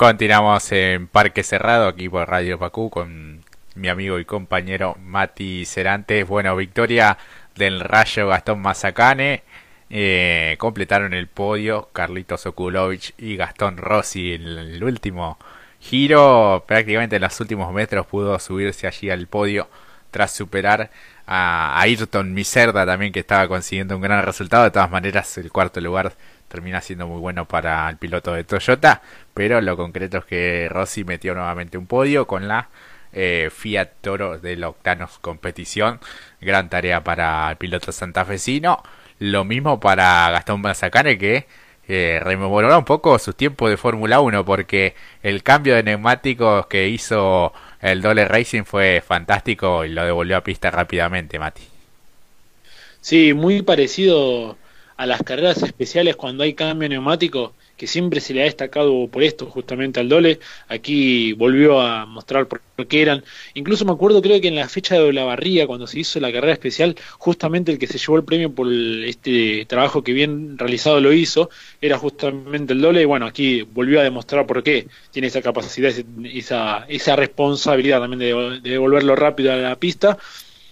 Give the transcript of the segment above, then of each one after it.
Continuamos en Parque Cerrado, aquí por Radio Pacú, con mi amigo y compañero Mati Cerantes. Bueno, victoria del Rayo Gastón Mazacane. Eh, completaron el podio Carlitos Okulovich y Gastón Rossi en el último giro. Prácticamente en los últimos metros pudo subirse allí al podio tras superar a Ayrton Miserda también que estaba consiguiendo un gran resultado. De todas maneras, el cuarto lugar termina siendo muy bueno para el piloto de Toyota, pero lo concreto es que Rossi metió nuevamente un podio con la eh, Fiat Toro del Octanos Competición, gran tarea para el piloto santafesino, lo mismo para Gastón Mazacane que eh, rememoró un poco su tiempo de Fórmula 1 porque el cambio de neumáticos que hizo el Dole Racing fue fantástico y lo devolvió a pista rápidamente, Mati. Sí, muy parecido a las carreras especiales cuando hay cambio neumático, que siempre se le ha destacado por esto justamente al Dole, aquí volvió a mostrar por qué eran. Incluso me acuerdo, creo que en la fecha de la barría, cuando se hizo la carrera especial, justamente el que se llevó el premio por este trabajo que bien realizado lo hizo, era justamente el Dole, y bueno, aquí volvió a demostrar por qué tiene esa capacidad, esa, esa responsabilidad también de, de devolverlo rápido a la pista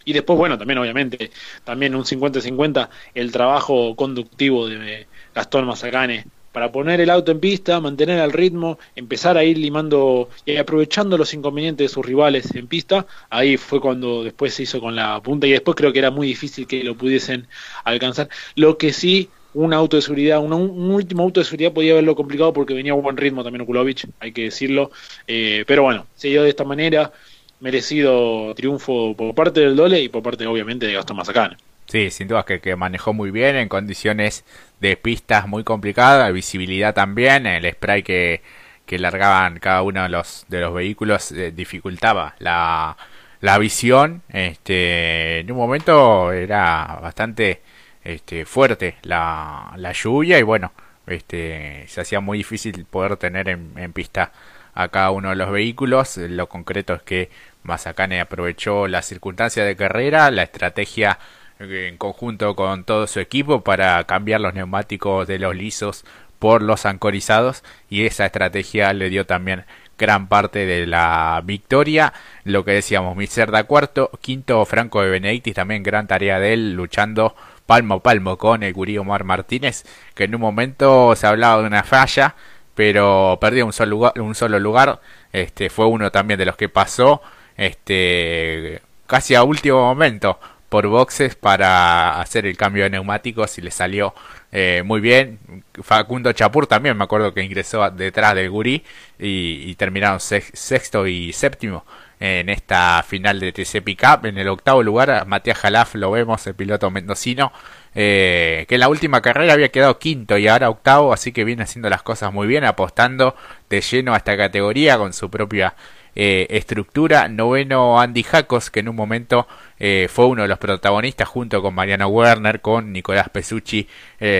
y después, bueno, también obviamente, también un 50-50 el trabajo conductivo de Gastón Mazacane para poner el auto en pista, mantener el ritmo, empezar a ir limando y aprovechando los inconvenientes de sus rivales en pista. Ahí fue cuando después se hizo con la punta y después creo que era muy difícil que lo pudiesen alcanzar. Lo que sí, un auto de seguridad, un, último auto de seguridad podía haberlo complicado porque venía a buen ritmo también Okulovic, hay que decirlo. Eh, pero bueno, se dio de esta manera merecido triunfo por parte del Dole y por parte obviamente de Gastón Mazacane. Sí, sin duda que, que manejó muy bien en condiciones de pistas muy complicadas, visibilidad también, el spray que, que largaban cada uno de los, de los vehículos eh, dificultaba la, la visión. Este, en un momento era bastante este, fuerte la, la lluvia y bueno, este, se hacía muy difícil poder tener en, en pista a cada uno de los vehículos. Lo concreto es que Mazacane aprovechó la circunstancia de carrera, la estrategia en conjunto con todo su equipo para cambiar los neumáticos de los lisos por los ancorizados y esa estrategia le dio también gran parte de la victoria. Lo que decíamos, Miserda cuarto, quinto Franco de Benedictis, también gran tarea de él luchando palmo a palmo con el Gurí Omar Martínez, que en un momento se hablaba de una falla, pero perdió un solo lugar, un solo lugar. Este fue uno también de los que pasó este casi a último momento por boxes para hacer el cambio de neumáticos y le salió eh, muy bien. Facundo Chapur también me acuerdo que ingresó detrás del Gurí y, terminaron sexto y séptimo en esta final de TC Pickup. En el octavo lugar, Matías Jalaf lo vemos, el piloto mendocino, eh, que en la última carrera había quedado quinto y ahora octavo, así que viene haciendo las cosas muy bien, apostando de lleno a esta categoría con su propia eh, estructura. Noveno Andy Jacos, que en un momento eh, fue uno de los protagonistas junto con Mariano Werner, con Nicolás Pesucci,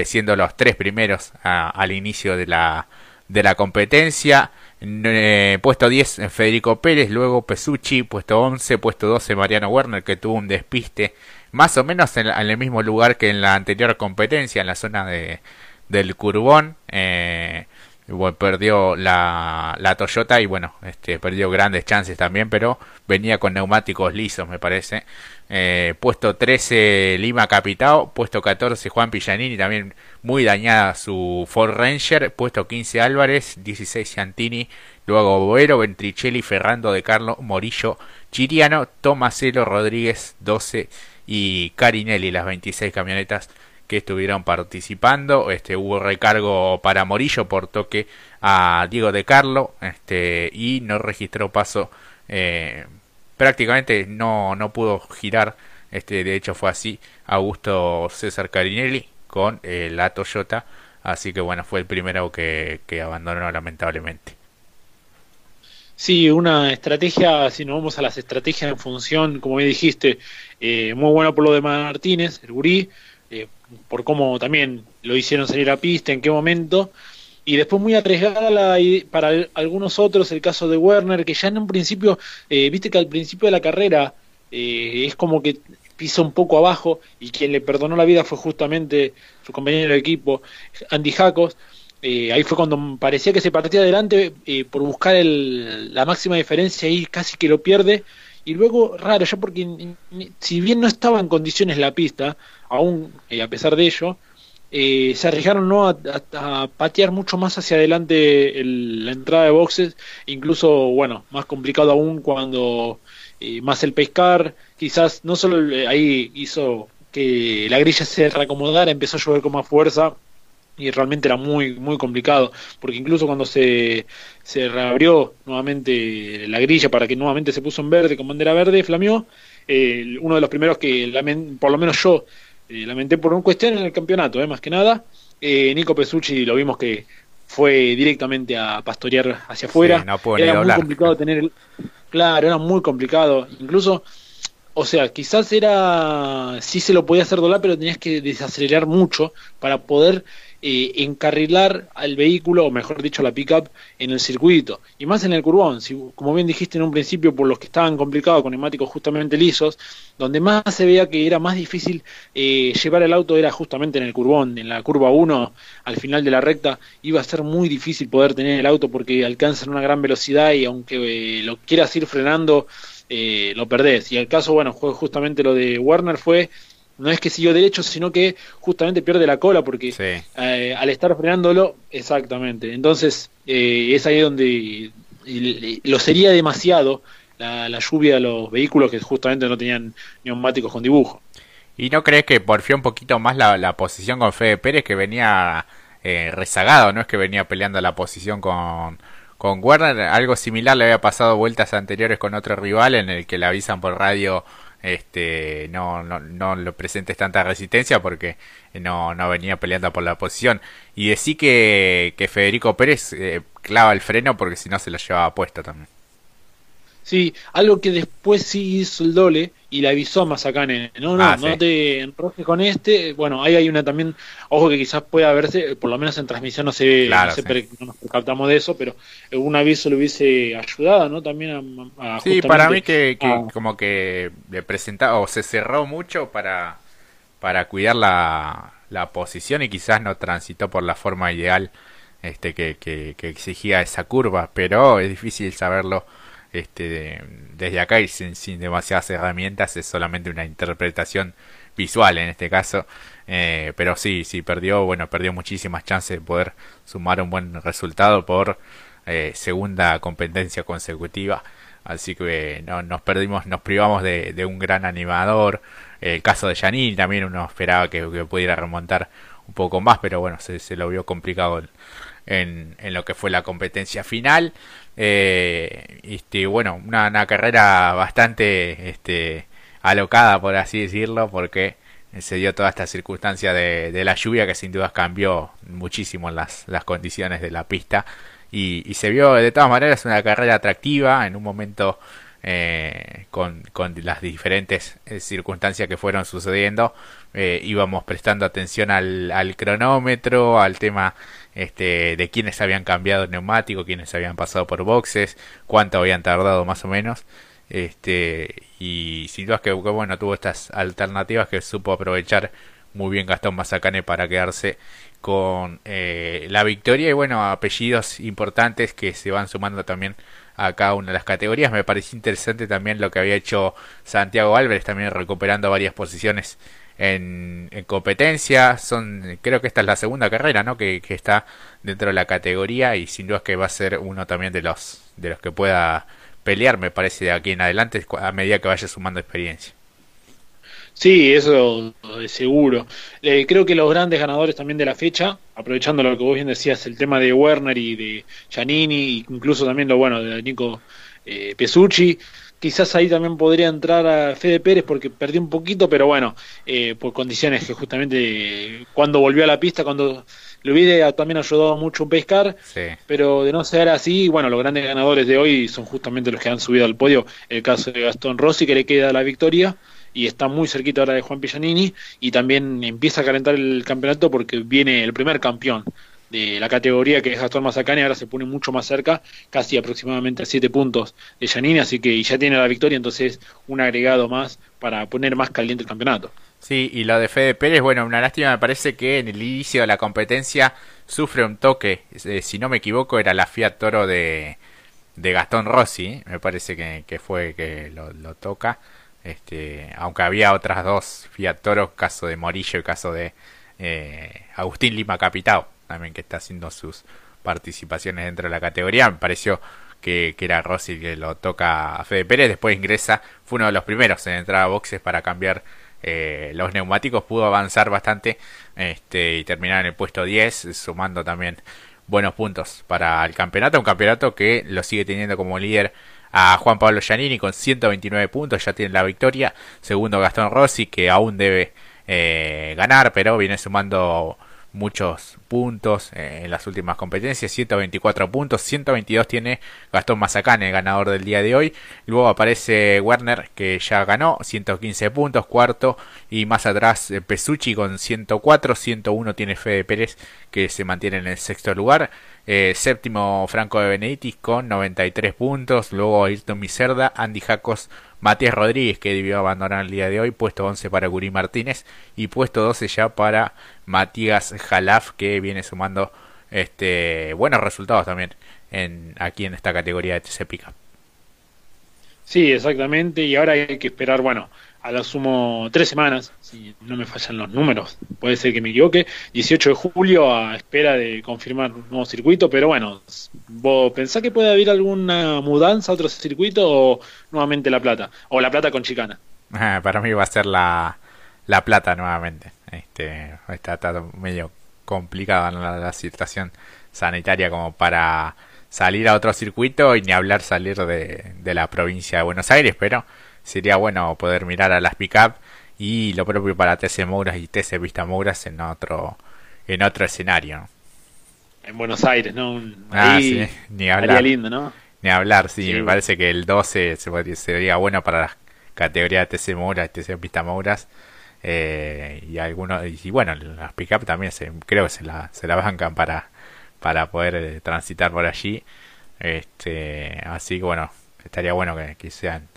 siendo los tres primeros al inicio de la, de la competencia. puesto 10 Federico Pérez, luego Pesucci, puesto 11, puesto 12 Mariano Werner, que tuvo un despiste más o menos en, el mismo lugar que en la anterior competencia, en la zona de, del Curbón. Eh, perdió la, la, Toyota y bueno, este, perdió grandes chances también, pero venía con neumáticos lisos, me parece. Eh, puesto 13 Lima Capitao, puesto 14 Juan Pillanini, también muy dañada su Ford Ranger, puesto 15 Álvarez, 16 Santini, luego Boero, Ventricelli, Ferrando de Carlo, Morillo, Chiriano, Tomaselo Rodríguez, 12 y Carinelli, las 26 camionetas que estuvieron participando. Este, hubo recargo para Morillo por toque a Diego de Carlo este, y no registró paso. Eh, prácticamente no, no pudo girar. Este, de hecho fue así Augusto César Carinelli con eh, la Toyota. Así que bueno, fue el primero que, que abandonó lamentablemente. Sí, una estrategia, si nos vamos a las estrategias en función, como me dijiste, eh, muy bueno por lo de Martínez, el gurí, eh, por cómo también lo hicieron salir a pista, en qué momento, y después muy arriesgada para algunos otros, el caso de Werner, que ya en un principio, eh, viste que al principio de la carrera es como que pisa un poco abajo, y quien le perdonó la vida fue justamente su compañero de equipo, Andy Jacos, eh, ahí fue cuando parecía que se partía adelante eh, por buscar el, la máxima diferencia y casi que lo pierde. Y luego, raro, ya porque si bien no estaba en condiciones la pista, aún eh, a pesar de ello, se arriesgaron ¿no? A, patear mucho más hacia adelante la entrada de boxes, incluso, bueno, más complicado aún cuando más el pescar, quizás no solo ahí hizo que la grilla se reacomodara, empezó a llover con más fuerza y realmente era muy muy complicado porque incluso cuando se, se reabrió nuevamente la grilla para que nuevamente se puso en verde con bandera verde flameó eh, uno de los primeros que por lo menos yo eh, lamenté por una cuestión en el campeonato eh, más que nada Nico Pesucci lo vimos que fue directamente a pastorear hacia afuera. era muy complicado tener claro era muy complicado. Incluso o sea, quizás era, sí se lo podía hacer doblar, pero tenías que desacelerar mucho para poder eh, encarrilar al vehículo, o mejor dicho, la pickup, en el circuito. Y más en el curbón, si, como bien dijiste en un principio, por los que estaban complicados con neumáticos justamente lisos, donde más se veía que era más difícil eh, llevar el auto era justamente en el curbón, en la curva 1, al final de la recta, iba a ser muy difícil poder tener el auto porque alcanzan una gran velocidad y aunque eh, lo quieras ir frenando, lo perdés. Y el caso, bueno, justamente lo de Werner fue no es que siguió derecho, sino que justamente pierde la cola porque eh, al estar frenándolo, exactamente. Entonces, eh, es ahí donde lo sería demasiado la, lluvia de los vehículos que justamente no tenían neumáticos con dibujo. ¿Y no crees que porfió un poquito más la, posición con Fede Pérez que venía eh, rezagado? ¿No es que venía peleando la posición con, con Werner? Algo similar le había pasado vueltas anteriores con otro rival en el que le avisan por radio este no, no, no lo presentes tanta resistencia porque no, no venía peleando por la posición. Y decí que, que Federico Pérez eh, clava el freno porque si no se lo llevaba puesta también. Sí, algo que después sí hizo el doble y le avisó a Mazacane, no, no, ah, no te enrojes con este. Bueno, ahí hay una también, ojo que quizás pueda verse, por lo menos en transmisión no se, no, nos captamos de eso, pero un aviso le hubiese ayudado, ¿no? También a... sí, para mí que, como que le presentaba o se cerró mucho para, para cuidar la, la posición y quizás no transitó por la forma ideal este que, que, que exigía esa curva, pero es difícil saberlo este, desde acá y sin, sin, demasiadas herramientas, es solamente una interpretación visual en este caso. Eh, pero sí, sí, perdió, bueno, perdió muchísimas chances de poder sumar un buen resultado por eh, segunda competencia consecutiva. Así que no, nos perdimos, nos privamos de, un gran animador. El caso de Janine también uno esperaba que, pudiera remontar un poco más, pero bueno, se, se lo vio complicado en, lo que fue la competencia final. Eh, este, bueno, una, carrera bastante este, alocada, por así decirlo, porque se dio toda esta circunstancia de, la lluvia que sin dudas cambió muchísimo las, las condiciones de la pista. Y, se vio de todas maneras una carrera atractiva en un momento eh, con, con, las diferentes eh, circunstancias que fueron sucediendo. Eh, íbamos prestando atención al cronómetro, al tema este, de quiénes habían cambiado el neumático, quiénes habían pasado por boxes, cuánto habían tardado más o menos. Este, y sin que, bueno, tuvo estas alternativas que supo aprovechar muy bien Gastón Mazacane para quedarse con eh, la victoria y bueno, apellidos importantes que se van sumando también a cada una de las categorías. Me pareció interesante también lo que había hecho Santiago Álvarez, también recuperando varias posiciones en, competencia. Son, creo que esta es la segunda carrera, ¿no? Que, que, está dentro de la categoría y sin duda que va a ser uno también de los de los que pueda pelear, me parece, de aquí en adelante a medida que vaya sumando experiencia. Sí, eso es seguro. Eh, creo que los grandes ganadores también de la fecha, aprovechando lo que vos bien decías, el tema de Werner y de Giannini, incluso también lo bueno de Nico eh, Pesucci, quizás ahí también podría entrar a Fede Pérez porque perdió un poquito, pero bueno, eh, por condiciones que justamente cuando volvió a la pista, cuando le hubiera también ayudado mucho pescar, pero de no ser así, bueno, los grandes ganadores de hoy son justamente los que han subido al podio, el caso de Gastón Rossi que le queda la victoria y está muy cerquita ahora de Juan Pillanini y también empieza a calentar el campeonato porque viene el primer campeón de la categoría que es Gastón Mazacane, ahora se pone mucho más cerca, casi aproximadamente a 7 puntos de Janine, así que ya tiene la victoria, entonces un agregado más para poner más caliente el campeonato. Sí, y lo de Fede Pérez, bueno, una lástima me parece que en el inicio de la competencia sufre un toque, eh, si no me equivoco era la Fiat Toro de, Gastón Rossi, me parece que, fue que lo, toca, este, aunque había otras dos Fiat Toro, caso de Morillo y caso de eh, Agustín Lima Capitao, también que está haciendo sus participaciones dentro de la categoría, me pareció que, era Rossi que lo toca a Fede Pérez, después ingresa, fue uno de los primeros en entrar a boxes para cambiar eh, los neumáticos, pudo avanzar bastante este, y terminar en el puesto 10, sumando también buenos puntos para el campeonato, un campeonato que lo sigue teniendo como líder a Juan Pablo Giannini con 129 puntos, ya tiene la victoria, segundo Gastón Rossi que aún debe eh, ganar, pero viene sumando muchos puntos en las últimas competencias, 124 puntos, 122 tiene Gastón Mazacane, ganador del día de hoy. Luego aparece Werner, que ya ganó, 115 puntos, cuarto, y más atrás eh, Pesucci con 104, 101 tiene Fede Pérez, que se mantiene en el sexto lugar. Eh, séptimo Franco de Beneditis con 93 puntos. Luego Ayrton Miserda, Andy Jacos, Matías Rodríguez que debió abandonar el día de hoy. Puesto 11 para Guri Martínez. Y puesto 12 ya para Matías Jalaf que viene sumando este buenos resultados también en, aquí en esta categoría de TC. Sí, exactamente. Y ahora hay que esperar, bueno, a lo sumo tres semanas, si no me fallan los números, puede ser que me equivoque, 18 de julio a espera de confirmar un nuevo circuito, pero bueno, ¿vos pensás que puede haber alguna mudanza a otro circuito o nuevamente La Plata? O La Plata con Chicana. Ah, para mí va a ser la, la Plata nuevamente. Este, está, medio complicada la, situación sanitaria como para salir a otro circuito y ni hablar salir de, de la provincia de Buenos Aires, pero sería bueno poder mirar a las pickup y lo propio para TC Mouras y TC Vista Mouras en otro en otro escenario. En Buenos Aires, ¿no? ah, sí, ni hablar. lindo, ¿no? Ni hablar, sí, me parece que el 12 sería bueno para las categorías de TC Mouras y TC Vista Mouras. Eh, y algunos y bueno las pickup también se, creo que se la, se la bancan para para poder eh, transitar por allí este así que bueno estaría bueno que, que sean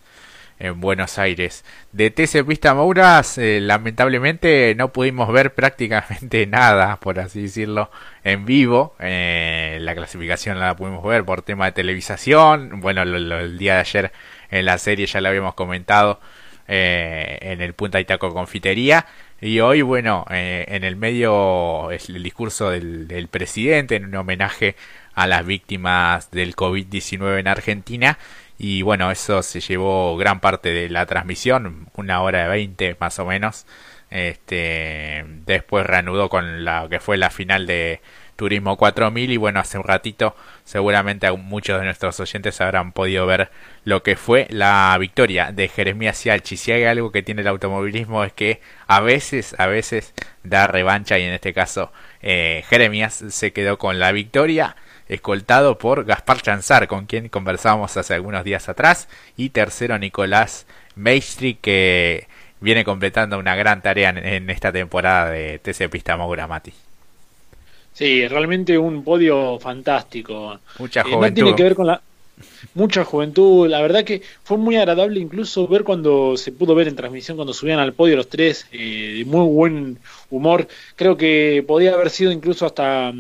en Buenos Aires. De TC Pista Mouras, eh, lamentablemente no pudimos ver prácticamente nada, por así decirlo, en vivo. Eh, la clasificación la pudimos ver por tema de televisación. Bueno, el día de ayer en la serie ya lo habíamos comentado eh, en el Punta Itaco Confitería. Y hoy, bueno, en el medio el discurso del, del presidente en un homenaje a las víctimas del COVID-19 en Argentina y bueno, eso se llevó gran parte de la transmisión, una hora de 20 más o menos. Este, después reanudó con la que fue la final de Turismo 4000 y bueno, hace un ratito seguramente muchos de nuestros oyentes habrán podido ver lo que fue la victoria de Jeremías Cialchi. Si hay algo que tiene el automovilismo es que a veces, a veces da revancha y en este caso eh, Jeremías se quedó con la victoria escoltado por Gaspar Chanzar, con quien conversábamos hace algunos días atrás, y tercero Nicolás Maestri, que viene completando una gran tarea en, esta temporada de TC Pista Mati. Sí, realmente un podio fantástico. Mucha juventud. Eh, tiene que ver con la mucha juventud. La verdad que fue muy agradable incluso ver cuando se pudo ver en transmisión cuando subían al podio los tres eh, de muy buen humor. Creo que podía haber sido incluso hasta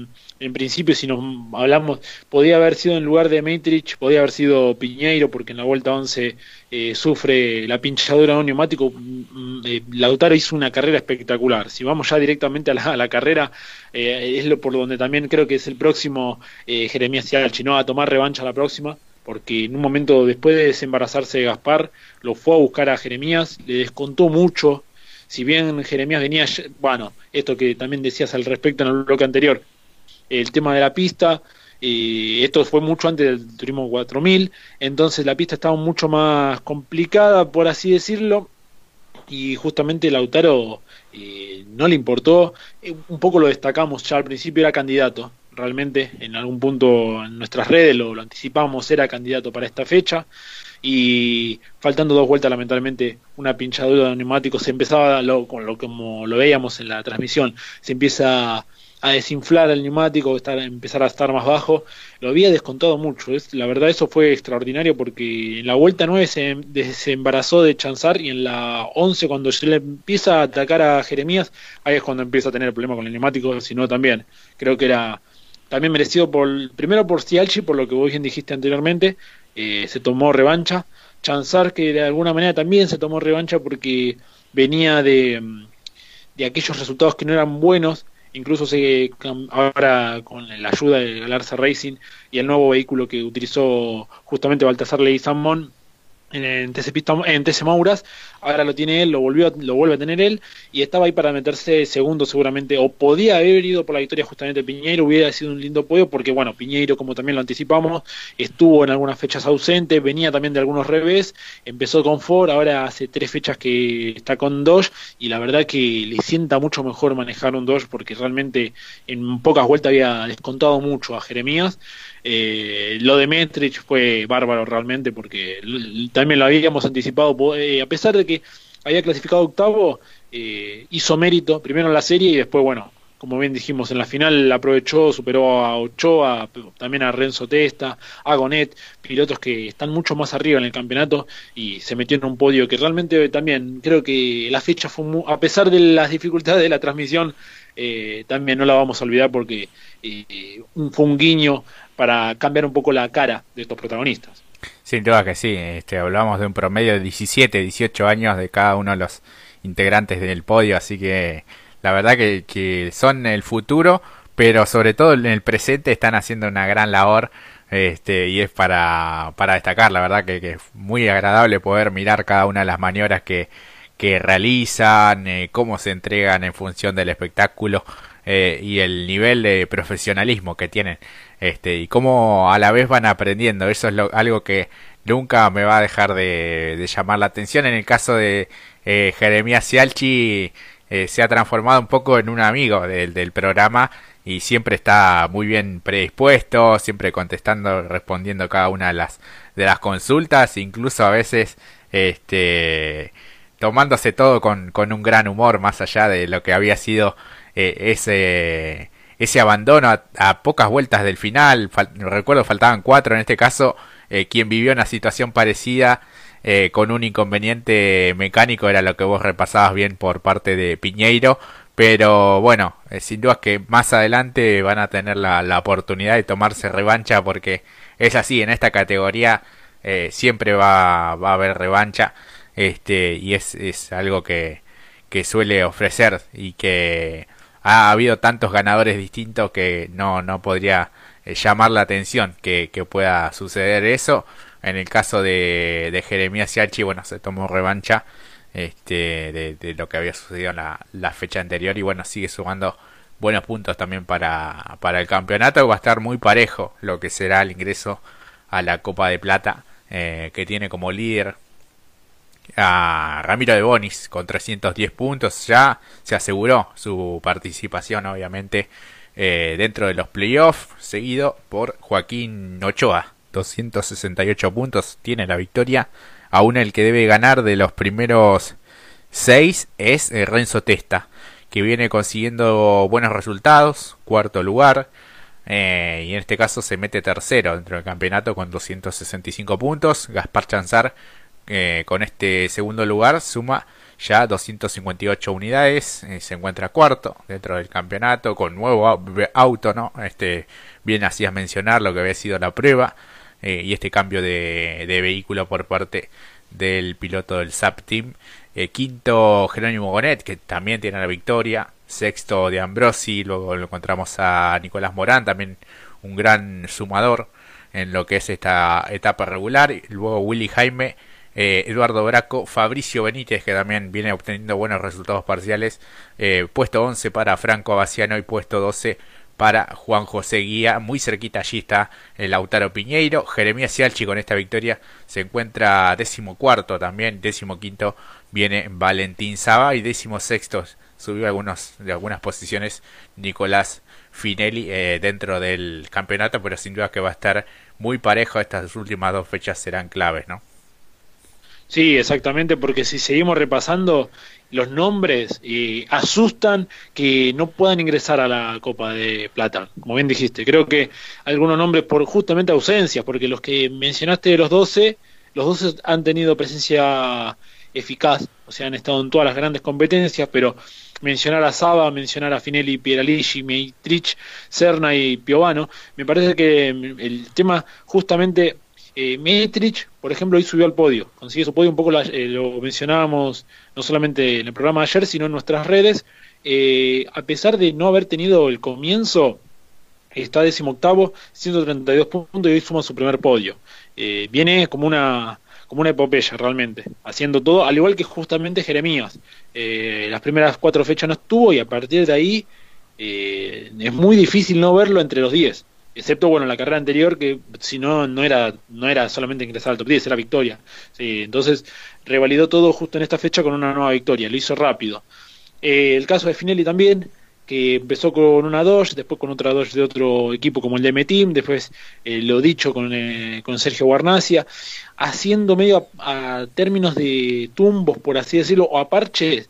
en principio, si nos hablamos, podía haber sido en lugar de Matrix, podía haber sido Piñeiro, porque en la vuelta 11 eh, sufre la pinchadura de un neumático. Mm, mm, eh, Lautaro hizo una carrera espectacular. Si vamos ya directamente a la, carrera, eh, es lo por donde también creo que es el próximo Jeremías Cialchi, ¿no? A tomar revancha la próxima, porque en un momento después de desembarazarse de Gaspar, lo fue a buscar a Jeremías, le descontó mucho. Si bien Jeremías venía, bueno, esto que también decías al respecto en el bloque anterior, el tema de la pista. esto fue mucho antes del Turismo 4000, entonces la pista estaba mucho más complicada, por así decirlo, y justamente Lautaro eh, no le importó, eh, un poco lo destacamos ya al principio, era candidato, realmente en algún punto en nuestras redes lo, lo anticipamos, era candidato para esta fecha, y faltando dos vueltas lamentablemente una pinchadura de neumáticos se empezaba lo, con lo como lo veíamos en la transmisión se empieza a desinflar el neumático, estar, empezar a estar más bajo, lo había descontado mucho. Es, la verdad eso fue extraordinario porque en la vuelta 9 se, se embarazó de Chanzar y en la 11 cuando se le empieza a atacar a Jeremías, ahí es cuando empieza a tener el problema con el neumático, sino también creo que era también merecido por primero por Cialchi, por lo que vos bien dijiste anteriormente, eh, se tomó revancha. Chanzar que de alguna manera también se tomó revancha porque venía de, de aquellos resultados que no eran buenos, incluso se ahora con la ayuda de Galarza Racing y el nuevo vehículo que utilizó justamente Baltasar Leguizamón en TC, en TC Mauras, ahora lo tiene él, lo volvió lo vuelve a tener él y estaba ahí para meterse segundo seguramente o podía haber ido por la victoria justamente Piñeiro, hubiera sido un lindo podio porque bueno, Piñeiro como también lo anticipamos, estuvo en algunas fechas ausente, venía también de algunos revés, empezó con Ford, ahora hace tres fechas que está con Dodge y la verdad que le sienta mucho mejor manejar un Dodge porque realmente en pocas vueltas había descontado mucho a Jeremías eh, lo de Metrich fue bárbaro realmente porque también lo habíamos anticipado, eh, a pesar de que había clasificado octavo, eh, hizo mérito primero en la serie y después, bueno, como bien dijimos, en la final aprovechó, superó a Ochoa, también a Renzo Testa, a Gonet, pilotos que están mucho más arriba en el campeonato y se metió en un podio que realmente también creo que la fecha fue, a pesar de las dificultades de la transmisión, también no la vamos a olvidar porque fue un guiño para cambiar un poco la cara de estos protagonistas. Sin duda que sí, este, hablamos de un promedio de 17, 18 años de cada uno de los integrantes del podio, así que la verdad que, son el futuro, pero sobre todo en el presente están haciendo una gran labor este, y es para, para destacar, la verdad que, es muy agradable poder mirar cada una de las maniobras que, que realizan, eh, cómo se entregan en función del espectáculo eh, y el nivel de profesionalismo que tienen este, y cómo a la vez van aprendiendo. Eso es algo que nunca me va a dejar de, llamar la atención. En el caso de eh, Jeremías Cialchi, eh, se ha transformado un poco en un amigo del, del programa y siempre está muy bien predispuesto, siempre contestando, respondiendo cada una de las, de las consultas, incluso a veces este, tomándose todo con, con un gran humor, más allá de lo que había sido eh, ese ese abandono a, pocas vueltas del final, recuerdo faltaban cuatro en este caso, eh, quien vivió una situación parecida eh, con un inconveniente mecánico era lo que vos repasabas bien por parte de Piñeiro, pero bueno, eh, sin duda que más adelante van a tener la, oportunidad de tomarse revancha porque es así, en esta categoría siempre va, va, a haber revancha este y es, es algo que, que suele ofrecer y que ha habido tantos ganadores distintos que no, no podría eh, llamar la atención que, pueda suceder eso. En el caso de, de Jeremías Siachi, bueno, se tomó revancha este, de, de, lo que había sucedido en la, la, fecha anterior y bueno, sigue sumando buenos puntos también para, para el campeonato. Va a estar muy parejo lo que será el ingreso a la Copa de Plata, eh, que tiene como líder a Ramiro de Bonis con 310 puntos. Ya se aseguró su participación, obviamente, eh, dentro de los playoffs, seguido por Joaquín Ochoa. 268 puntos tiene la victoria. Aún el que debe ganar de los primeros 6 es eh, Renzo Testa, que viene consiguiendo buenos resultados, cuarto lugar. Eh, y en este caso se mete tercero dentro del campeonato con 265 puntos. Gaspar Chanzar eh, con este segundo lugar suma ya 258 unidades, eh, se encuentra cuarto dentro del campeonato con nuevo auto, ¿no? Este, bien hacías mencionar lo que había sido la prueba eh, y este cambio de, vehículo por parte del piloto del SAP Team. quinto Jerónimo Gonet, que también tiene la victoria. Sexto de Ambrosi, luego encontramos a Nicolás Morán, también un gran sumador en lo que es esta etapa regular. Luego Willy Jaime eh, Eduardo Braco, Fabricio Benítez, que también viene obteniendo buenos resultados parciales, eh, puesto 11 para Franco Abaciano y puesto 12 para Juan José Guía, muy cerquita allí está el Lautaro Piñeiro, Jeremías Cialchi con esta victoria se encuentra décimo cuarto también, décimo quinto viene Valentín Saba. Y décimo sexto subió algunos, de algunas posiciones Nicolás Finelli eh, dentro del campeonato, pero sin duda que va a estar muy parejo, estas últimas dos fechas serán claves, ¿no? Sí, exactamente, porque si seguimos repasando los nombres, eh, asustan que no puedan ingresar a la Copa de Plata, como bien dijiste. Creo que algunos nombres por justamente ausencias, porque los que mencionaste de los 12, los 12 han tenido presencia eficaz, o sea, han estado en todas las grandes competencias, pero mencionar a Saba, mencionar a Finelli, Pieralici, Meitrich, Serna y Piovano, me parece que el tema justamente eh, Mietrich, por ejemplo, hoy subió al podio, consiguió su podio un poco, eh, lo mencionábamos no solamente en el programa de ayer, sino en nuestras redes. Eh, a pesar de no haber tenido el comienzo, está décimo octavo, 132 puntos y hoy suma su primer podio. Eh, viene como una como una epopeya realmente, haciendo todo, al igual que justamente Jeremías. las primeras cuatro fechas no estuvo y a partir de ahí es muy difícil no verlo entre los 10 excepto bueno la carrera anterior que si no no era no era solamente ingresar al top 10 era victoria. Entonces revalidó todo justo en esta fecha con una nueva victoria lo hizo rápido. Eh, el caso de Finelli también que empezó con una Dodge, después con otra Dodge de otro equipo como el de M-Team, después eh, lo dicho con, eh, con Sergio Guarnacia, haciendo medio a, términos de tumbos, por así decirlo, o a parches,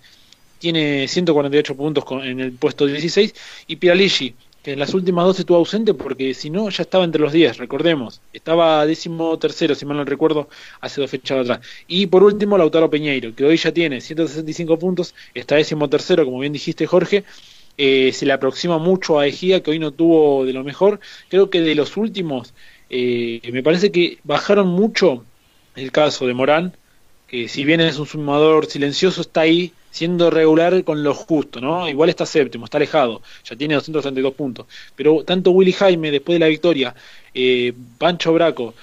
tiene 148 puntos en el puesto 16, y Piralici, que en las últimas dos estuvo ausente porque si no ya estaba entre los 10, recordemos. Estaba décimo tercero, si mal no recuerdo, hace dos fechas atrás. Y por último, Lautaro Peñeiro, que hoy ya tiene 165 puntos, está décimo tercero, como bien dijiste Jorge. Eh, se le aproxima mucho a Ejía, que hoy no tuvo de lo mejor. Creo que de los últimos, eh, me parece que bajaron mucho el caso de Morán, que si bien es un sumador silencioso, está ahí siendo regular con lo justo, ¿no? Igual está séptimo, está alejado, ya tiene 232 puntos. Pero tanto Willy Jaime, después de la victoria, eh, Pancho Braco,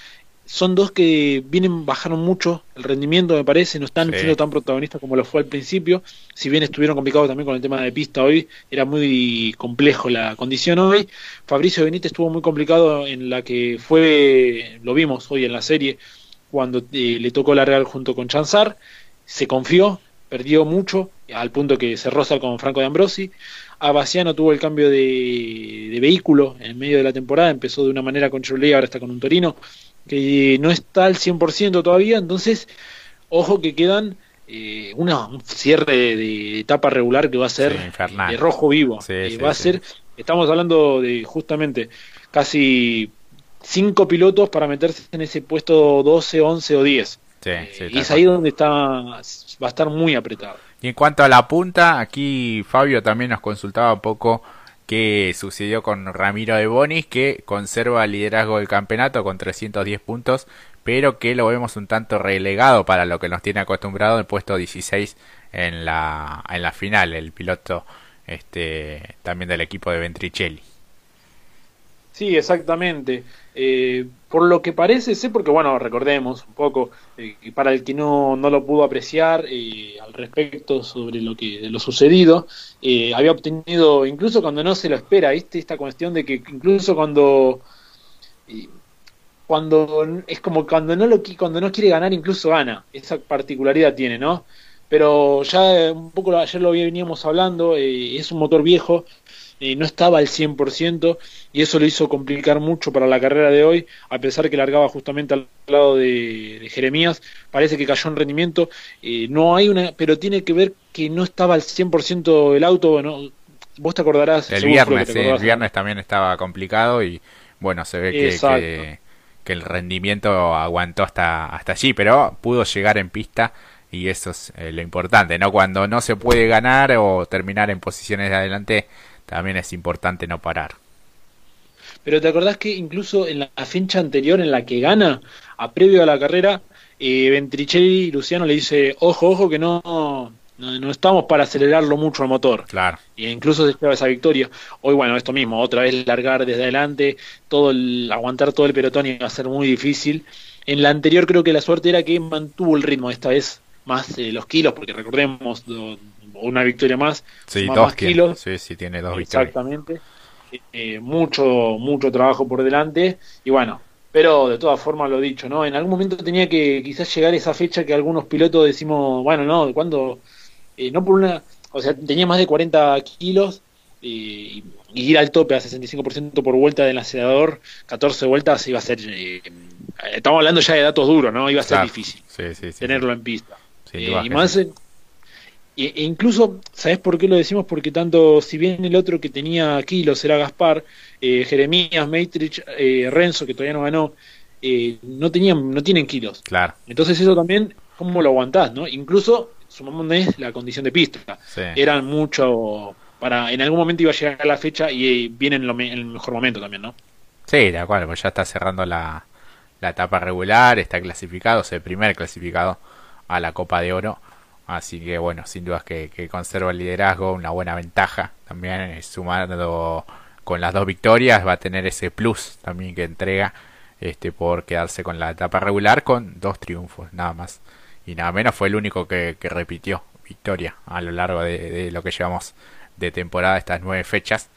son dos que vienen, bajaron mucho el rendimiento, me parece, no están siendo tan protagonistas como lo fue al principio, si bien estuvieron complicados también con el tema de pista hoy, era muy complejo la condición hoy. Fabricio Benítez estuvo muy complicado en la que fue, lo vimos hoy en la serie, cuando eh, le tocó largar junto con Chanzar, se confió, perdió mucho, al punto que se roza con Franco de Ambrosi. Abaciano tuvo el cambio de, vehículo en medio de la temporada, empezó de una manera con Chevrolet, ahora está con un Torino, que no está al 100% todavía, entonces, ojo que quedan eh, una, un cierre de, etapa regular que va a ser de rojo vivo. Eh, va a ser, estamos hablando de justamente casi cinco pilotos para meterse en ese puesto 12, 11 o 10. Y es ahí donde está, va a estar muy apretado. Y en cuanto a la punta, aquí Fabio también nos consultaba un poco qué sucedió con Ramiro de Bonis, que conserva el liderazgo del campeonato con 310 puntos, pero que lo vemos un tanto relegado para lo que nos tiene acostumbrado el puesto 16 en la, en la final, el piloto este, también del equipo de Ventricelli. Sí, exactamente. Eh, por lo que parece ser, porque bueno, recordemos un poco, eh, para el que no, no lo pudo apreciar eh, al respecto sobre lo que lo sucedido, eh, había obtenido, incluso cuando no se lo espera, ¿viste? esta cuestión de que incluso cuando cuando es como cuando no lo cuando no quiere ganar incluso gana esa particularidad tiene no pero ya un poco ayer lo veníamos hablando es un motor viejo no estaba al 100% y eso lo hizo complicar mucho para la carrera de hoy, a pesar que largaba justamente al lado de, Jeremías, parece que cayó en rendimiento, eh, no hay una, pero tiene que ver que no estaba al 100% el auto, ¿no? vos te acordarás. El viernes, el viernes también estaba complicado y bueno, se ve que, que, el rendimiento aguantó hasta, hasta allí, pero pudo llegar en pista y eso es eh, lo importante, ¿no? Cuando no se puede ganar o terminar en posiciones de adelante, también es importante no parar. Pero te acordás que incluso en la fecha anterior en la que gana, a previo a la carrera, eh, Ventricelli y Luciano le dice, ojo, ojo, que no, no, estamos para acelerarlo mucho el motor. Claro. Y incluso se lleva esa victoria. Hoy, bueno, esto mismo, otra vez largar desde adelante, todo el, aguantar todo el pelotón iba a ser muy difícil. En la anterior creo que la suerte era que mantuvo el ritmo, esta vez más eh, los kilos, porque recordemos, una victoria más, sí, dos kilos. Sí, sí, tiene dos victorias. Exactamente. Eh, mucho, mucho trabajo por delante. Y bueno, pero de todas formas lo dicho, ¿no? En algún momento tenía que quizás llegar esa fecha que algunos pilotos decimos, bueno, no, cuando, eh, no por una, o sea, tenía más de 40 kilos y, ir al tope a 65% por vuelta del acelerador, 14 vueltas iba a ser estamos hablando ya de datos duros, ¿no? Iba a ser difícil tenerlo en pista. y más, e incluso, ¿sabes por qué lo decimos? Porque tanto, si bien el otro que tenía kilos era Gaspar, Jeremías, Matrix, Renzo, que todavía no ganó, no tenían, no tienen kilos. Claro. Entonces eso también, ¿cómo lo aguantás, no? Incluso, sumamos la condición de pista. Eran mucho para en algún momento iba a llegar a la fecha y eh, viene en, el mejor momento también, ¿no? Sí, de acuerdo, pues ya está cerrando la, la etapa regular, está clasificado, es el primer clasificado a la Copa de Oro. Así que bueno, sin dudas que, conserva el liderazgo, una buena ventaja también, eh, sumando con las dos victorias, va a tener ese plus también que entrega este por quedarse con la etapa regular con dos triunfos, nada más. Y nada menos fue el único que, repitió victoria a lo largo de, de lo que llevamos de temporada estas nueve fechas.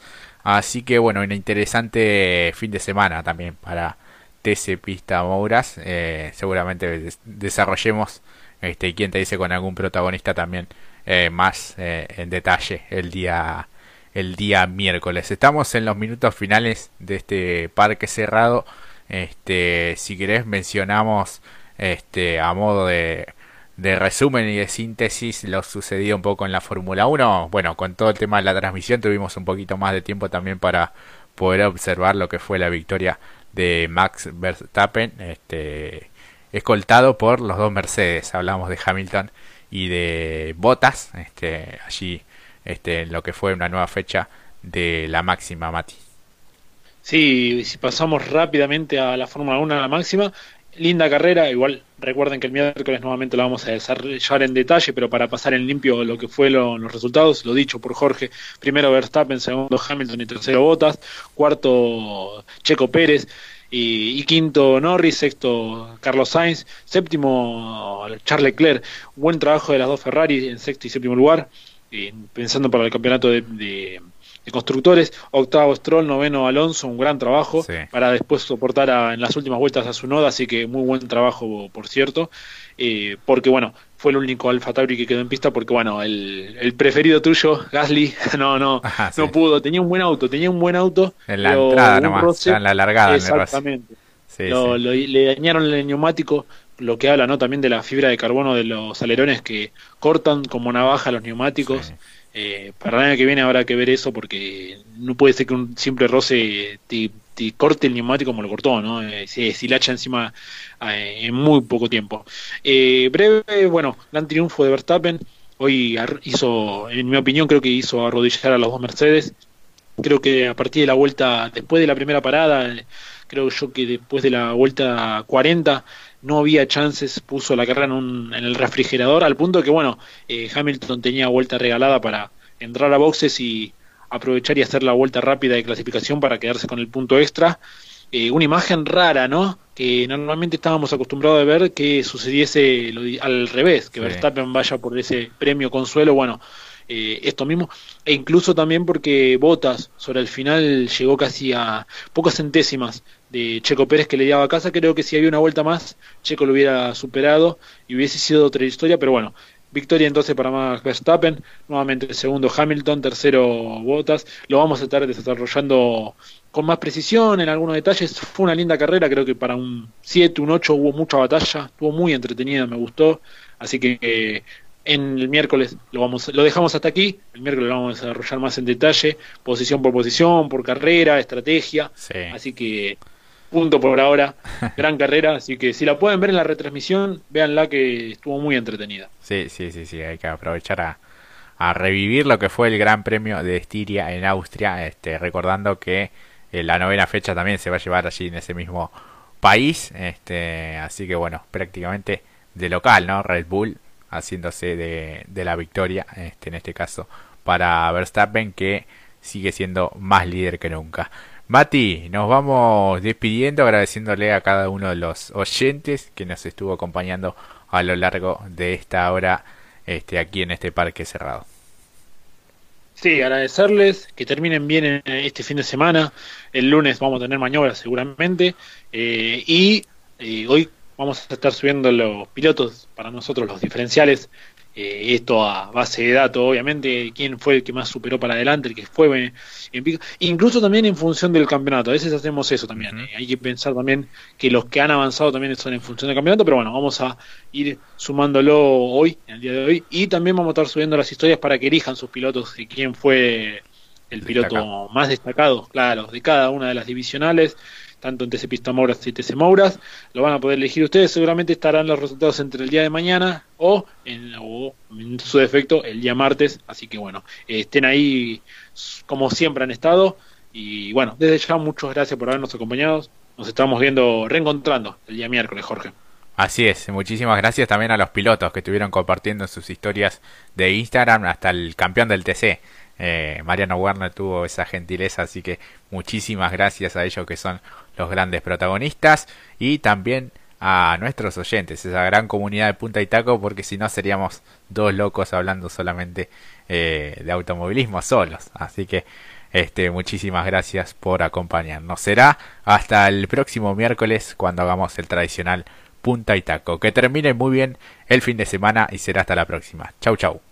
Así que bueno, un interesante fin de semana también para TC Pista Mouras. Eh, seguramente desarrollemos, este, quien te dice con algún protagonista también eh, más eh, en detalle el día el día miércoles. Estamos en los minutos finales de este parque cerrado. Este, si querés mencionamos este a modo de de resumen y de síntesis lo sucedido un poco en la Fórmula 1. Bueno, con todo el tema de la transmisión tuvimos un poquito más de tiempo también para poder observar lo que fue la victoria de Max Verstappen, este, escoltado por los dos Mercedes. Hablamos de Hamilton y de Bottas, este, allí este, en lo que fue una nueva fecha de la máxima, Mati. Sí, si pasamos rápidamente a la Fórmula 1 a la máxima, linda carrera, igual recuerden que el miércoles nuevamente la vamos a desarrollar en detalle, pero para pasar en limpio lo que fue los resultados, lo dicho por Jorge, primero Verstappen, segundo Hamilton y tercero Bottas, cuarto Checo Pérez y, quinto Norris, sexto Carlos Sainz, séptimo Charles Leclerc, buen trabajo de las dos Ferrari en sexto y séptimo lugar, pensando para el campeonato de de constructores, octavo Stroll, noveno Alonso, un gran trabajo para después soportar en las últimas vueltas a su noda, así que muy buen trabajo por cierto, eh, porque bueno, fue el único Alfa Tauri que quedó en pista porque bueno, el, preferido tuyo, Gasly, no, no, no pudo, tenía un buen auto, tenía un buen auto. En la entrada nomás, en la largada. Exactamente. le dañaron el neumático, lo que habla ¿no? también de la fibra de carbono de los alerones que cortan como navaja los neumáticos. Eh, para el año que viene habrá que ver eso porque no puede ser que un simple roce te, corte el neumático como lo cortó, ¿no? Eh, se deshilacha encima eh, en muy poco tiempo. Eh, breve, bueno, gran triunfo de Verstappen. Hoy hizo, en mi opinión, creo que hizo arrodillar a los dos Mercedes. Creo que a partir de la vuelta, después de la primera parada, creo yo que después de la vuelta 40, no había chances, puso la carrera en, el refrigerador, al punto que, bueno, Hamilton tenía vuelta regalada para entrar a boxes y aprovechar y hacer la vuelta rápida de clasificación para quedarse con el punto extra. Eh, una imagen rara, ¿no? Que normalmente estábamos acostumbrados a ver que sucediese al revés, que Verstappen vaya por ese premio consuelo. Bueno, eh, esto mismo, e incluso también porque Botas sobre el final llegó casi a pocas centésimas de Checo Pérez que le daba a casa, creo que si había una vuelta más, Checo lo hubiera superado y hubiese sido otra historia, pero bueno, victoria entonces para Max Verstappen, nuevamente segundo Hamilton, tercero Botas, lo vamos a estar desarrollando con más precisión en algunos detalles, fue una linda carrera, creo que para un 7, un 8 hubo mucha batalla, estuvo muy entretenida, me gustó, así que eh, en el miércoles lo vamos lo dejamos hasta aquí. El miércoles lo vamos a desarrollar más en detalle posición por posición por carrera estrategia. Así que punto por ahora. Gran carrera así que si la pueden ver en la retransmisión véanla que estuvo muy entretenida. Sí sí sí sí hay que aprovechar a, a revivir lo que fue el Gran Premio de Estiria en Austria este recordando que eh, la novena fecha también se va a llevar allí en ese mismo país este así que bueno prácticamente de local no Red Bull haciéndose de, de la victoria, este, en este caso para Verstappen que sigue siendo más líder que nunca. Mati, nos vamos despidiendo agradeciéndole a cada uno de los oyentes que nos estuvo acompañando a lo largo de esta hora este, aquí en este parque cerrado. Sí, agradecerles que terminen bien este fin de semana. El lunes vamos a tener maniobras seguramente. Eh, y eh, hoy vamos a estar subiendo los pilotos para nosotros, los diferenciales eh, esto a base de datos, obviamente, quién fue el que más superó para adelante, el que fue en pico. Incluso también en función del campeonato. A veces hacemos eso también. Eh, hay que pensar también que los que han avanzado también son en función del campeonato, pero bueno, vamos a ir sumándolo hoy, en el día de hoy, y también vamos a estar subiendo las historias para que elijan sus pilotos y quién fue el piloto más destacado, claro, de cada una de las divisionales tanto en TC Pista Mouras y TC Mouras. Lo van a poder elegir ustedes. Seguramente estarán los resultados entre el día de mañana o en, su defecto el día martes. Así que bueno, estén ahí como siempre han estado. Y bueno, desde ya muchas gracias por habernos acompañado. Nos estamos viendo, reencontrando el día miércoles, Jorge. Así es, muchísimas gracias también a los pilotos que estuvieron compartiendo sus historias de Instagram hasta el campeón del TC. Eh, Mariano Werner tuvo esa gentileza, así que muchísimas gracias a ellos que son los grandes protagonistas y también a nuestros oyentes, esa gran comunidad de Punta y Taco, porque si no seríamos dos locos hablando solamente eh, de automovilismo solos. Así que este, muchísimas gracias por acompañarnos. Será hasta el próximo miércoles cuando hagamos el tradicional Punta y Taco. Que termine muy bien el fin de semana y será hasta la próxima. Chau chau.